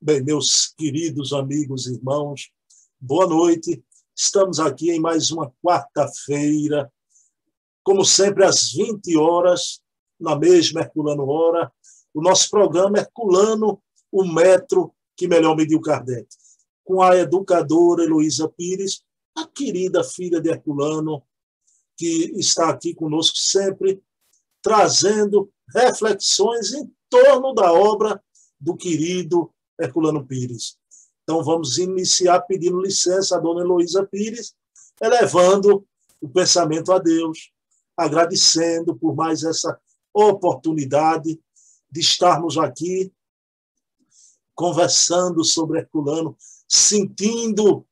Bem, meus queridos amigos e irmãos, boa noite. Estamos aqui em mais uma quarta-feira, como sempre, às 20 horas, na mesma Herculano Hora. O nosso programa Herculano, o metro que melhor mediu Kardec, com a educadora Heloísa Pires, a querida filha de Herculano, que está aqui conosco sempre, trazendo reflexões em torno da obra do querido Herculano Pires. Então, vamos iniciar pedindo licença à dona Heloísa Pires, elevando o pensamento a Deus, agradecendo por mais essa oportunidade de estarmos aqui conversando sobre Herculano, sentindo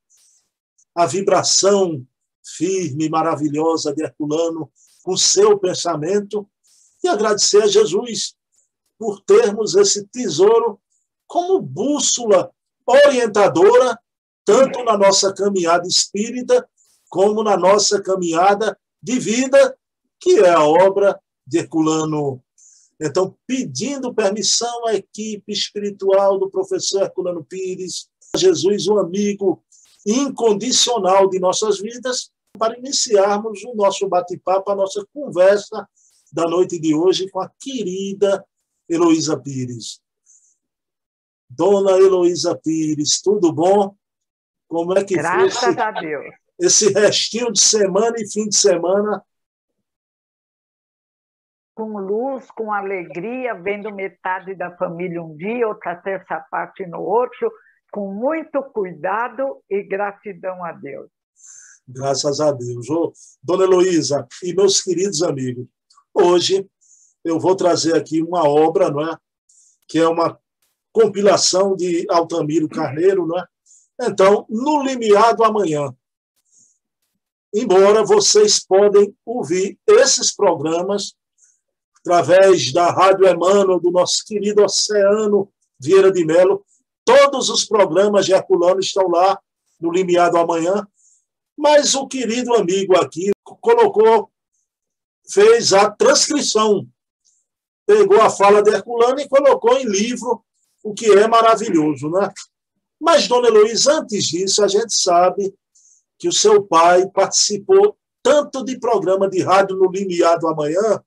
a vibração firme maravilhosa de Herculano com seu pensamento e agradecer a Jesus por termos esse tesouro como bússola orientadora, tanto na nossa caminhada espírita, como na nossa caminhada de vida, que é a obra de Herculano. Então, pedindo permissão à equipe espiritual do professor Herculano Pires, Jesus, o amigo incondicional de nossas vidas, para iniciarmos o nosso bate-papo, a nossa conversa da noite de hoje com a querida Heloísa Pires. Dona Heloísa Pires, tudo bom? Como é que Graças foi esse, a Deus. esse restinho de semana e fim de semana? Com luz, com alegria, vendo metade da família um dia, outra terça parte no outro, com muito cuidado e gratidão a Deus. Graças a Deus. Ô, Dona Heloísa e meus queridos amigos, hoje eu vou trazer aqui uma obra, não é? que é uma compilação de Altamiro Carneiro, não é? Então, no limiar do amanhã. Embora vocês podem ouvir esses programas através da Rádio Emmanuel, do nosso querido Oceano Vieira de Melo, todos os programas de Herculano estão lá no limiar do amanhã, mas o querido amigo aqui colocou, fez a transcrição, pegou a fala de Herculano e colocou em livro o que é maravilhoso, né? Mas, dona Heloísa, antes disso, a gente sabe que o seu pai participou tanto de programa de rádio no Limiar do Amanhã,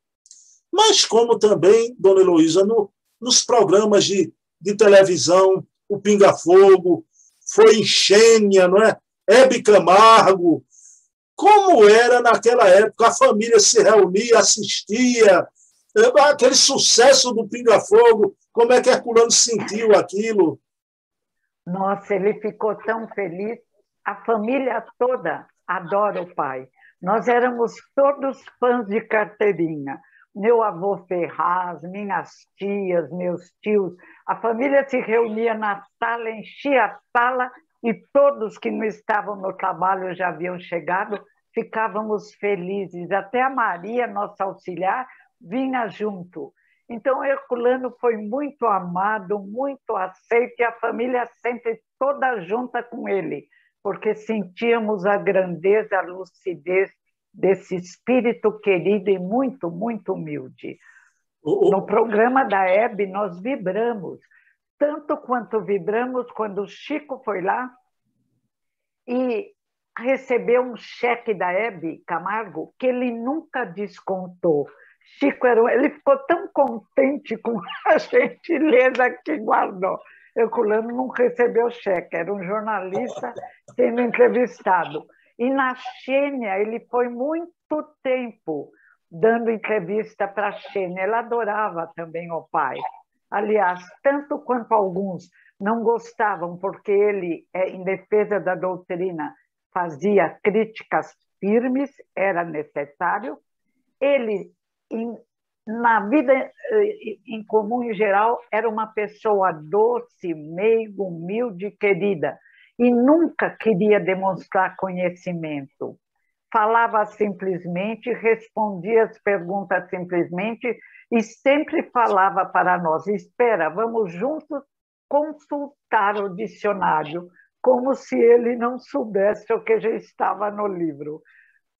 mas como também, dona Heloísa, no, nos programas de, de televisão, o Pinga Fogo, foi em Xênia, não é? Hebe Camargo. Como era naquela época, a família se reunia, assistia, aquele sucesso do Pinga Fogo, como é que Herculano sentiu aquilo? Nossa, ele ficou tão feliz. A família toda adora o pai. Nós éramos todos fãs de carteirinha. Meu avô Ferraz, minhas tias, meus tios, a família se reunia na sala, enchia a sala e todos que não estavam no trabalho já haviam chegado, ficávamos felizes. Até a Maria, nossa auxiliar, vinha junto. Então, Herculano foi muito amado, muito aceito, e a família sempre toda junta com ele, porque sentíamos a grandeza, a lucidez desse espírito querido e muito, muito humilde. No programa da Hebe, nós vibramos, tanto quanto vibramos quando o Chico foi lá e recebeu um cheque da Hebe Camargo que ele nunca descontou Chico era, ele ficou tão contente com a gentileza que guardou. Herculano não recebeu cheque, era um jornalista sendo entrevistado. E na Xênia, ele foi muito tempo dando entrevista para a Xênia. Ela adorava também o pai. Aliás, tanto quanto alguns não gostavam, porque ele, é, em defesa da doutrina, fazia críticas firmes, era necessário. Ele na vida eh, em comum em geral, era uma pessoa doce, meigo, humilde, querida, e nunca queria demonstrar conhecimento. Falava simplesmente, respondia as perguntas simplesmente e sempre falava para nós: espera, vamos juntos consultar o dicionário, como se ele não soubesse o que já estava no livro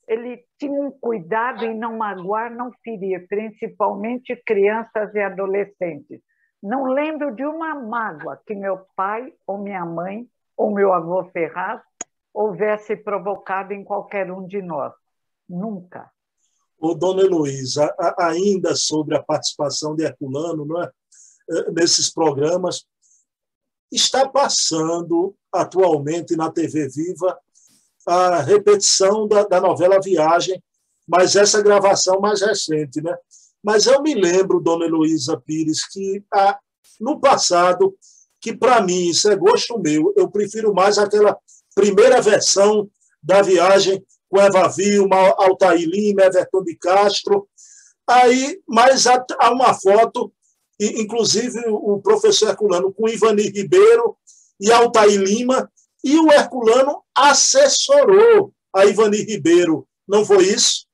ele tinha um cuidado em não magoar, não ferir, principalmente crianças e adolescentes. Não lembro de uma mágoa que meu pai ou minha mãe ou meu avô Ferraz houvesse provocado em qualquer um de nós. Nunca. Ô, dona Heloísa, ainda sobre a participação de Herculano não é? Eh, nesses programas, está passando atualmente na TV Viva a repetição da, da novela Viagem, mas essa gravação mais recente, né? Mas eu me lembro, dona Heloísa Pires, que ah, no passado, que para mim, isso é gosto meu, eu prefiro mais aquela primeira versão da viagem com Eva Vilma, Altair Lima, Everton de Castro. Aí, mas há uma foto, inclusive o professor Herculano com Ivani Ribeiro e Altair Lima, e o Herculano assessorou a Ivani Ribeiro. Não foi isso?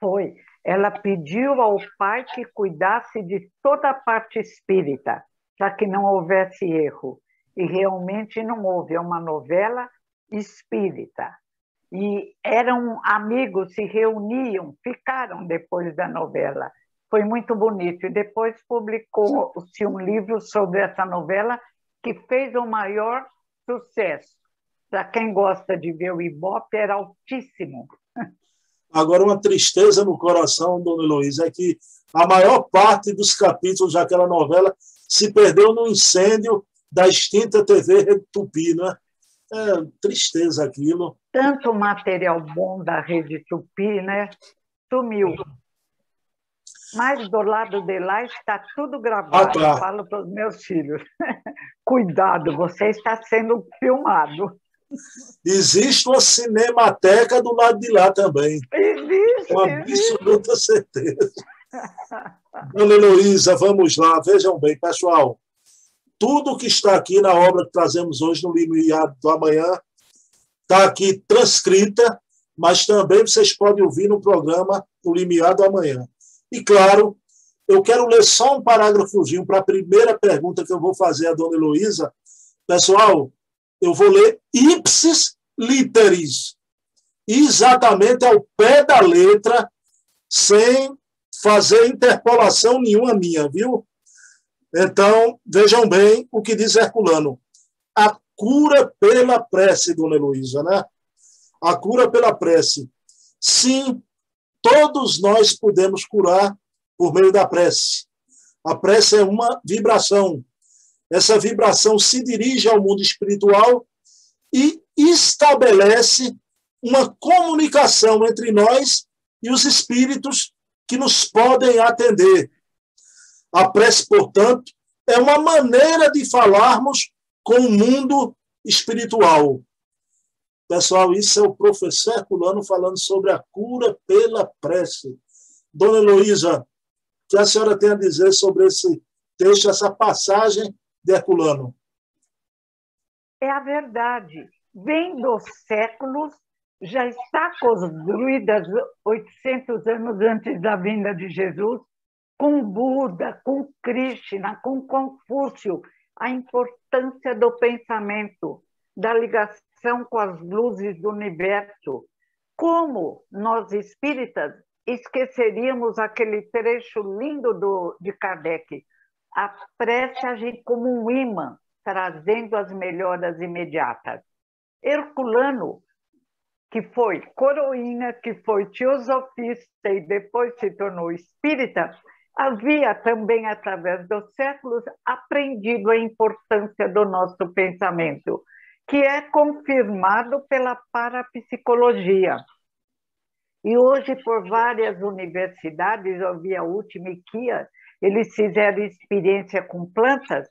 Foi. Ela pediu ao pai que cuidasse de toda a parte espírita, para que não houvesse erro. E realmente não houve. É uma novela espírita. E eram amigos, se reuniam, ficaram depois da novela. Foi muito bonito. E depois publicou-se um livro sobre essa novela que fez o maior sucesso. Para quem gosta de ver o Ibope, era altíssimo. Agora, uma tristeza no coração, dona Heloísa, é que a maior parte dos capítulos daquela novela se perdeu no incêndio da extinta TV Rede Tupi, né? É tristeza aquilo. Tanto material bom da Rede Tupi, né? Sumiu. Mas do lado de lá está tudo gravado. Ah, tá. Eu falo para os meus filhos: cuidado, você está sendo filmado. Existe uma cinemateca do lado de lá também. Existe. Com absoluta certeza. Dona Heloísa, vamos lá, vejam bem, pessoal. Tudo que está aqui na obra que trazemos hoje no Limiar do Amanhã está aqui transcrita, mas também vocês podem ouvir no programa O Limiar do Amanhã. E, claro, eu quero ler só um parágrafozinho para a primeira pergunta que eu vou fazer à dona Heloísa. Pessoal, eu vou ler ipsis literis, exatamente ao pé da letra, sem fazer interpolação nenhuma minha, viu? Então, vejam bem o que diz Herculano. A cura pela prece, dona Heloísa, né? A cura pela prece. Sim, todos nós podemos curar por meio da prece. A prece é uma vibração. Essa vibração se dirige ao mundo espiritual e estabelece uma comunicação entre nós e os espíritos que nos podem atender. A prece, portanto, é uma maneira de falarmos com o mundo espiritual. Pessoal, isso é o professor Herculano falando sobre a cura pela prece. Dona Heloísa, o que a senhora tem a dizer sobre esse texto, essa passagem de Herculano? É a verdade. Vem dos séculos, já está construída 800 anos antes da vinda de Jesus, com Buda, com Krishna, com Confúcio, a importância do pensamento, da ligação conexão com as luzes do universo. Como nós espíritas esqueceríamos aquele trecho lindo do, de Kardec? A prece como um imã, trazendo as melhoras imediatas. Herculano, que foi coroinha, que foi teosofista e depois se tornou espírita, havia também, através dos séculos, aprendido a importância do nosso pensamento que é confirmado pela parapsicologia. E hoje, por várias universidades, eu vi a última IKEA, eles fizeram experiência com plantas,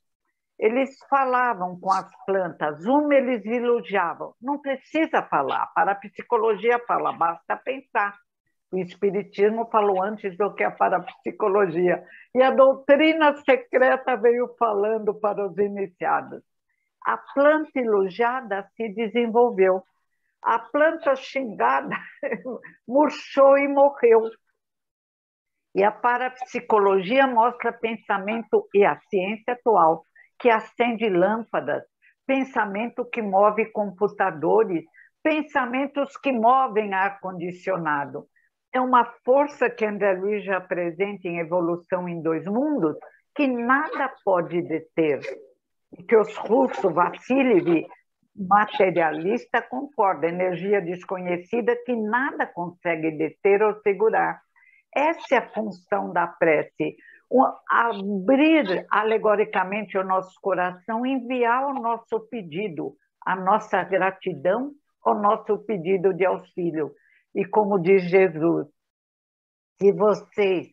eles falavam com as plantas, uma eles elogiavam, não precisa falar, a parapsicologia fala, basta pensar. O Espiritismo falou antes do que a parapsicologia. E a doutrina secreta veio falando para os iniciados a planta elogiada se desenvolveu. A planta xingada murchou e morreu. E a parapsicologia mostra pensamento e a ciência atual, que acende lâmpadas, pensamento que move computadores, pensamentos que movem ar-condicionado. É uma força que André Luiz já apresenta em Evolução em Dois Mundos, que nada pode deter, que os russos, Vassiliv, materialista, concorda, energia desconhecida que nada consegue deter ou segurar. Essa é a função da prece, abrir alegoricamente o nosso coração, enviar o nosso pedido, a nossa gratidão, o nosso pedido de auxílio. E como diz Jesus, se vocês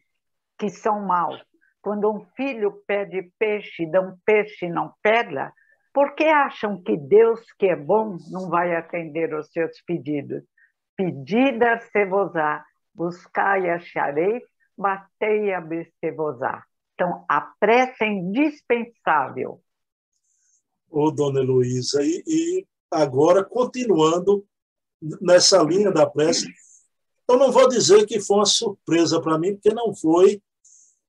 que são maus, quando um filho pede peixe, dão peixe e não pedra, por que acham que Deus, que é bom, não vai atender os seus pedidos? Pedida se vos buscai e achareis, batei e abrir-se-vos-á. Então, a prece é indispensável. Ô, dona Heloísa, e, e agora, continuando nessa linha da prece, eu não vou dizer que foi uma surpresa para mim, porque não foi,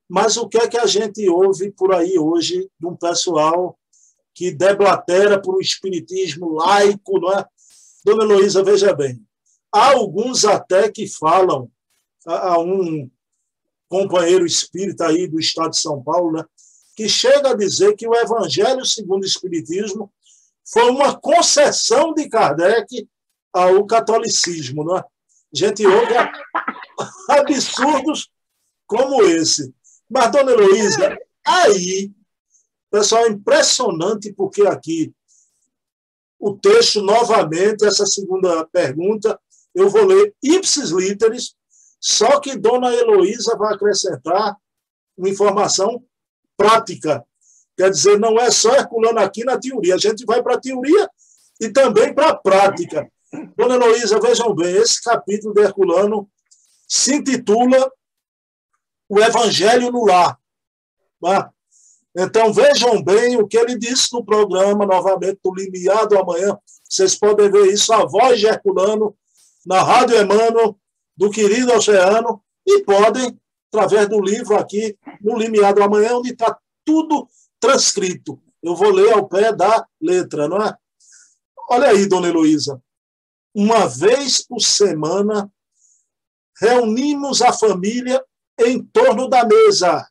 mas o que é que a gente ouve por aí hoje de um pessoal que deblatera por um espiritismo laico, não é? Dona Heloísa, veja bem, há alguns até que falam, a um companheiro espírita aí do estado de São Paulo, né, que chega a dizer que o Evangelho segundo o Espiritismo foi uma concessão de Kardec ao catolicismo. Né? A gente ouve absurdos como esse. Mas, dona Heloísa, aí, pessoal, é impressionante, porque aqui o texto, novamente, essa segunda pergunta, eu vou ler ipsis literis, só que Dona Heloísa vai acrescentar uma informação prática. Quer dizer, não é só Herculano aqui na teoria, a gente vai para a teoria e também para a prática. Dona Heloísa, vejam bem, esse capítulo de Herculano se intitula O Evangelho no Lar. Tá? Então, vejam bem o que ele disse no programa, novamente, do Limiar do Amanhã. Vocês podem ver isso, a voz de Herculano, na Rádio Emmanuel, do querido Oceano e podem, através do livro aqui, no Limiar do Amanhã, onde está tudo transcrito. Eu vou ler ao pé da letra, não é? Olha aí, dona Heloísa. Uma vez por semana, reunimos a família em torno da mesa.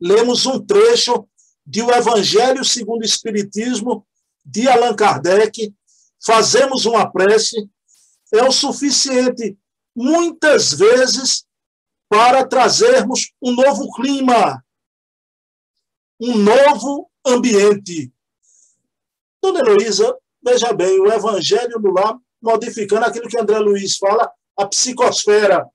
Lemos um trecho de O Evangelho segundo o Espiritismo, de Allan Kardec, fazemos uma prece é o suficiente, muitas vezes, para trazermos um novo clima, um novo ambiente. Dona Heloísa, veja bem, o Evangelho no lar, modificando aquilo que André Luiz fala, a psicosfera.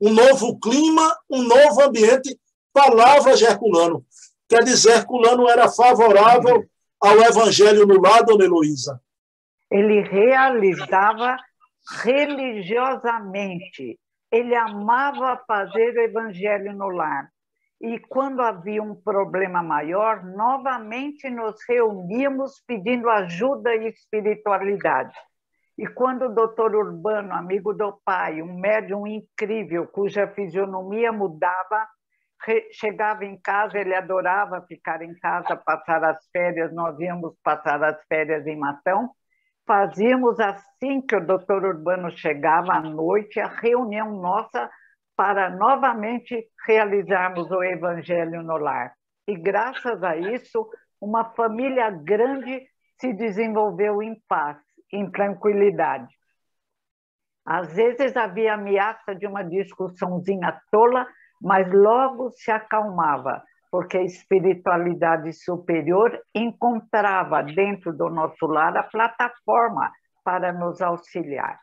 Um novo clima, um novo ambiente, palavras de Herculano. Quer dizer, Herculano era favorável ao Evangelho no lar, Dona Heloísa. Ele realizava religiosamente. Ele amava fazer o evangelho no lar. E quando havia um problema maior, novamente nos reuníamos pedindo ajuda e espiritualidade. E quando o doutor Urbano, amigo do pai, um médium incrível, cuja fisionomia mudava, chegava em casa, ele adorava ficar em casa, passar as férias, nós íamos passar as férias em Matão, fazíamos assim que o doutor Urbano chegava à noite, a reunião nossa para novamente realizarmos o Evangelho no lar. E graças a isso, uma família grande se desenvolveu em paz, em tranquilidade. Às vezes havia ameaça de uma discussãozinha tola, mas logo se acalmava porque a espiritualidade superior encontrava dentro do nosso lar a plataforma para nos auxiliar.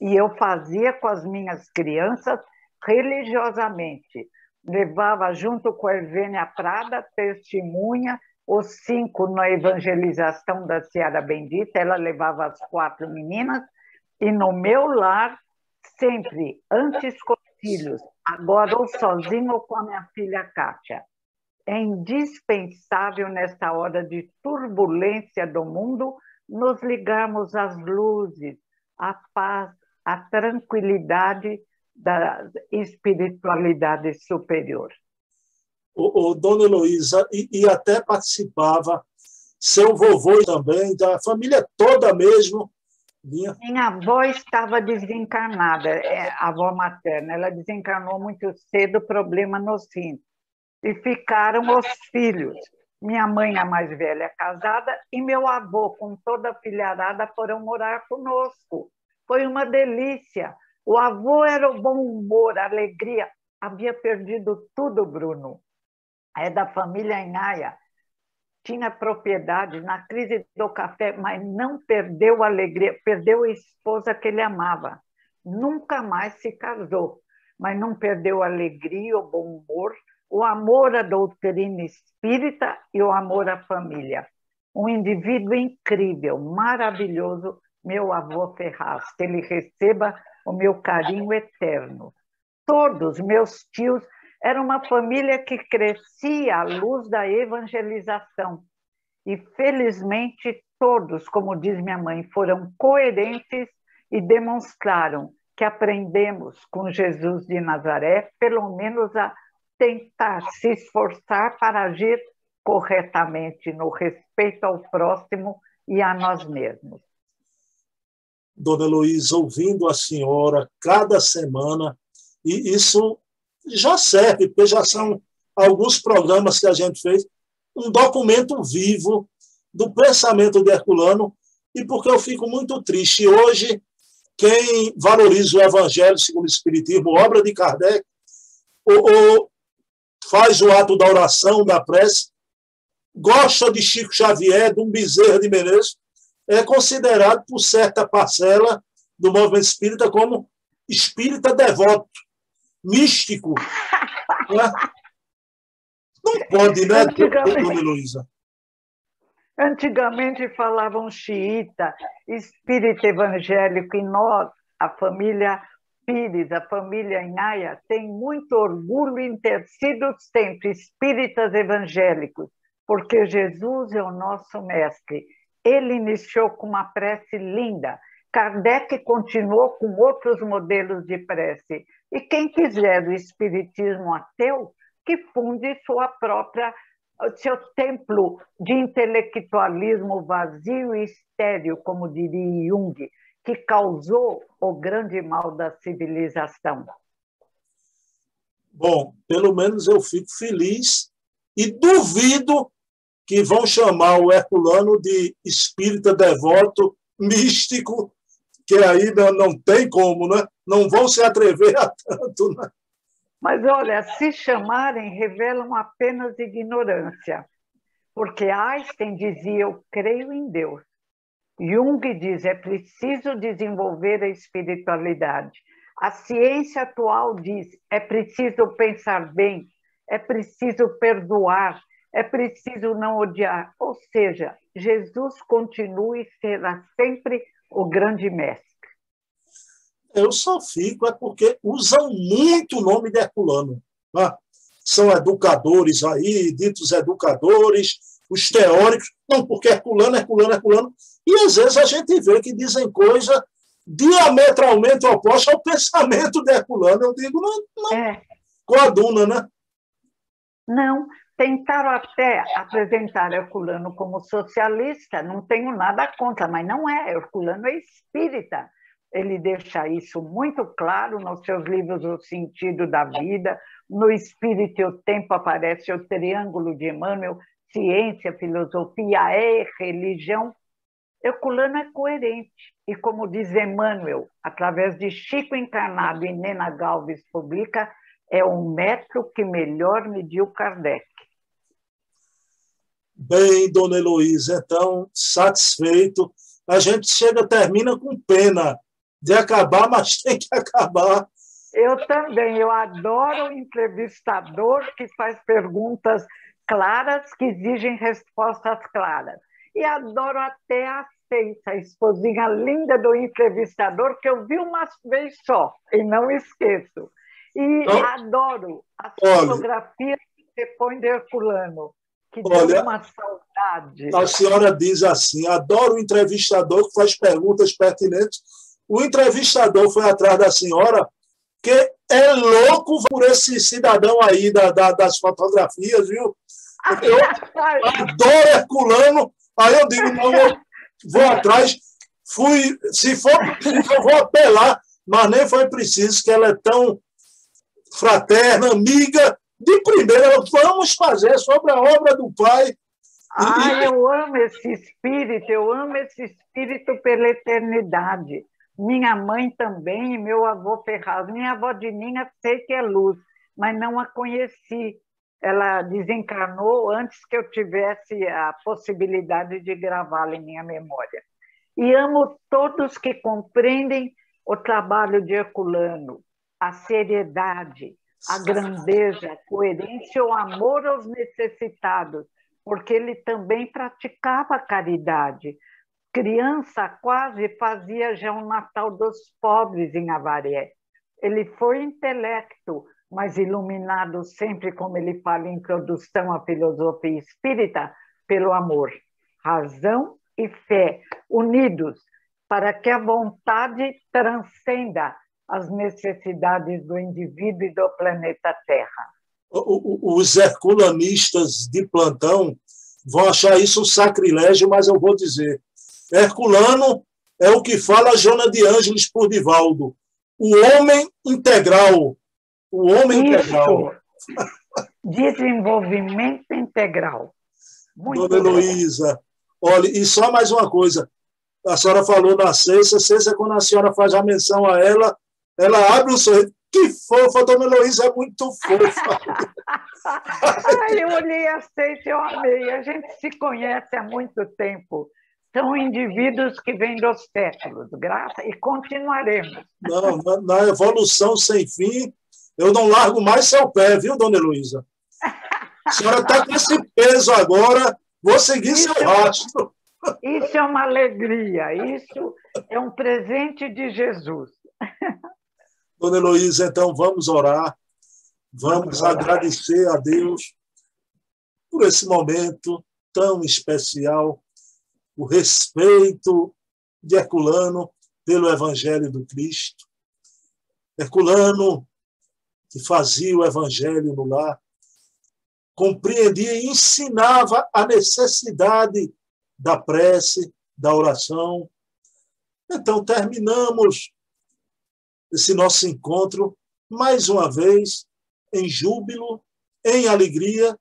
E eu fazia com as minhas crianças religiosamente. Levava junto com a Evênia Prada, testemunha, os cinco na evangelização da Seara Bendita, ela levava as quatro meninas, e no meu lar, sempre, antes com os filhos, agora ou sozinho ou com a minha filha Kátia é indispensável nesta hora de turbulência do mundo nos ligarmos às luzes, à paz, à tranquilidade da espiritualidade superior. O, o Dona Heloísa, e, e até participava, seu vovô também, da família toda mesmo, minha... Minha avó estava desencarnada, é, a avó materna. Ela desencarnou muito cedo, problema nos rins e ficaram os filhos. Minha mãe, a mais velha, casada, e meu avô, com toda a filharada, foram morar conosco. Foi uma delícia. O avô era o bom humor, a alegria. Havia perdido tudo, Bruno. É da família Inhaia. Tinha propriedade na crise do café, mas não perdeu a alegria, perdeu a esposa que ele amava. Nunca mais se casou, mas não perdeu a alegria, o bom humor, o amor à doutrina espírita e o amor à família. Um indivíduo incrível, maravilhoso, meu avô Ferraz, que ele receba o meu carinho eterno. Todos meus tios eram uma família que crescia à luz da evangelização. E felizmente todos, como diz minha mãe, foram coerentes e demonstraram que aprendemos com Jesus de Nazaré, pelo menos a tentar se esforçar para agir corretamente no respeito ao próximo e a nós mesmos. Dona Luísa, ouvindo a senhora cada semana, e isso já serve, porque já são alguns programas que a gente fez, um documento vivo do pensamento de Herculano, e porque eu fico muito triste. Hoje, quem valoriza o Evangelho segundo o Espiritismo, obra de Kardec, ou, ou faz o ato da oração, da prece, gosta de Chico Xavier, de um Bezerra de Menezes, é considerado por certa parcela do movimento espírita como espírita devoto, místico. Né? Não pode, né, Dona Luísa? Antigamente falavam xiita, espírito evangélico, e nós, a família Pires, a família Inhaia, tem muito orgulho em ter sido sempre espíritas evangélicos, porque Jesus é o nosso mestre ele iniciou com uma prece linda. Kardec continuou com outros modelos de prece. E quem quiser do espiritismo ateu, que funde sua própria seu templo de intelectualismo vazio e estéril, como diria Jung, que causou o grande mal da civilização. Bom, pelo menos eu fico feliz e duvido que vão chamar o Herculano de espírita devoto, místico, que não, não tem como, né? não vão se atrever a tanto. Né? Mas olha, se chamarem, revelam apenas ignorância. Porque Einstein dizia: Eu creio em Deus. Jung diz: é preciso desenvolver a espiritualidade. A ciência atual diz: é preciso pensar bem, é preciso perdoar, é preciso não odiar. Ou seja, Jesus continua e será sempre o grande mestre. Eu só fico é porque usam muito o nome de Herculano. Né? São educadores aí, ditos educadores, os teóricos. Não, porque Herculano, Herculano, Herculano. E às vezes a gente vê que dizem coisa diametralmente oposta ao pensamento de Herculano. Eu digo, não, não. É. Coaduna, né? Não, Tentaram até apresentar Herculano como socialista, não tenho nada contra, mas não é. Herculano é espírita. Ele deixa isso muito claro nos seus livros O Sentido da Vida, no Espírito e o Tempo aparece o Triângulo de Emmanuel, ciência, filosofia é religião. Herculano é coerente. E como diz Emmanuel, através de Chico Encarnado e Nena Galves publica, é o metro que melhor mediu Kardec. Bem, dona Heloísa, então, satisfeito. A gente chega, termina com pena de acabar, mas tem que acabar. Eu também, eu adoro o entrevistador que faz perguntas claras, que exigem respostas claras. E adoro até a Ceita, a esposinha linda do entrevistador, que eu vi uma vez só, e não esqueço. E então, adoro as fotografias que você põe de Herculano. Que Olha, uma saudade. A senhora diz assim: adoro o entrevistador que faz perguntas pertinentes. O entrevistador foi atrás da senhora, que é louco por esse cidadão aí da, da, das fotografias, viu? Eu adoro Herculano. Aí eu digo: não, eu vou atrás. Fui, se for eu vou apelar, mas nem foi preciso, que ela é tão fraterna, amiga, de primeira, vamos fazer sobre a obra do Pai. Ah, eu amo esse espírito, eu amo esse espírito pela eternidade. Minha mãe também, e meu avô Ferraz. Minha avó Dininha sei que é luz, mas não a conheci. Ela desencarnou antes que eu tivesse a possibilidade de gravá-la em minha memória. E amo todos que compreendem o trabalho de Herculano, a seriedade, a grandeza, a coerência, o amor aos necessitados, porque ele também praticava caridade. Criança quase fazia já um Natal dos pobres em Avaré. Ele foi intelecto, mas iluminado sempre, como ele fala em introdução à filosofia espírita, pelo amor, razão e fé, unidos para que a vontade transcenda as necessidades do indivíduo e do planeta Terra. Os herculanistas de plantão vão achar isso um sacrilégio, mas eu vou dizer. Herculano é o que fala Jona de Ângeles por Divaldo. O homem integral. O homem isso. integral. Desenvolvimento integral. Muito Dona Heloísa, olha, e só mais uma coisa. A senhora falou na sexta, sexta, quando a senhora faz a menção a ela, ela abre o sorriso. Que fofa, dona Heloísa é muito fofa. Ai, eu olhei a eu amei. A gente se conhece há muito tempo. São indivíduos que vêm dos séculos, graça, e continuaremos. Não, na, na evolução sem fim, eu não largo mais seu pé, viu, dona Heloísa? A senhora está com esse peso agora, vou seguir isso seu rastro. Isso é uma alegria, isso é um presente de Jesus. Dona Heloísa, então vamos orar, vamos agradecer a Deus por esse momento tão especial, o respeito de Herculano pelo Evangelho do Cristo. Herculano, que fazia o Evangelho no lar, compreendia e ensinava a necessidade da prece, da oração. Então, terminamos esse nosso encontro, mais uma vez, em júbilo, em alegria,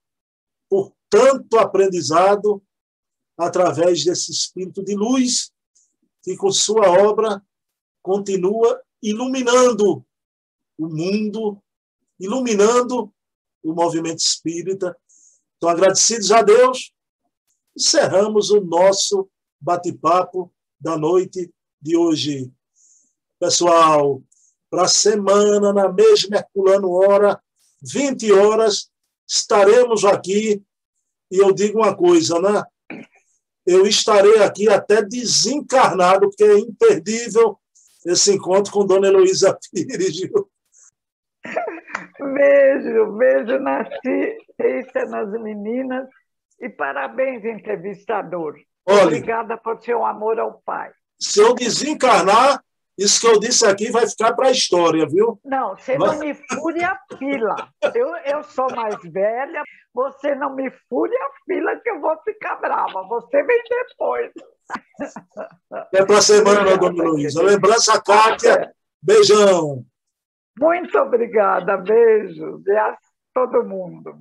por tanto aprendizado, através desse espírito de luz, que com sua obra continua iluminando o mundo, iluminando o movimento espírita. Então, agradecidos a Deus, encerramos o nosso bate-papo da noite de hoje. Pessoal, para a semana, na mesma Herculano Hora, 20 horas, estaremos aqui. E eu digo uma coisa, né? Eu estarei aqui até desencarnado, porque é imperdível esse encontro com Dona Heloísa Pires. Beijo, beijo na Cícia, nas meninas. E parabéns, entrevistador. Olha, Obrigada por seu amor ao Pai. Se eu desencarnar, isso que eu disse aqui vai ficar para a história, viu? Não, você vai... não me fure a fila. Eu, eu sou mais velha, você não me fure a fila que eu vou ficar brava. Você vem depois. É para a semana, dona Luísa. Lembrança, Kátia. Beijão. Muito obrigada. Beijo. E a todo mundo.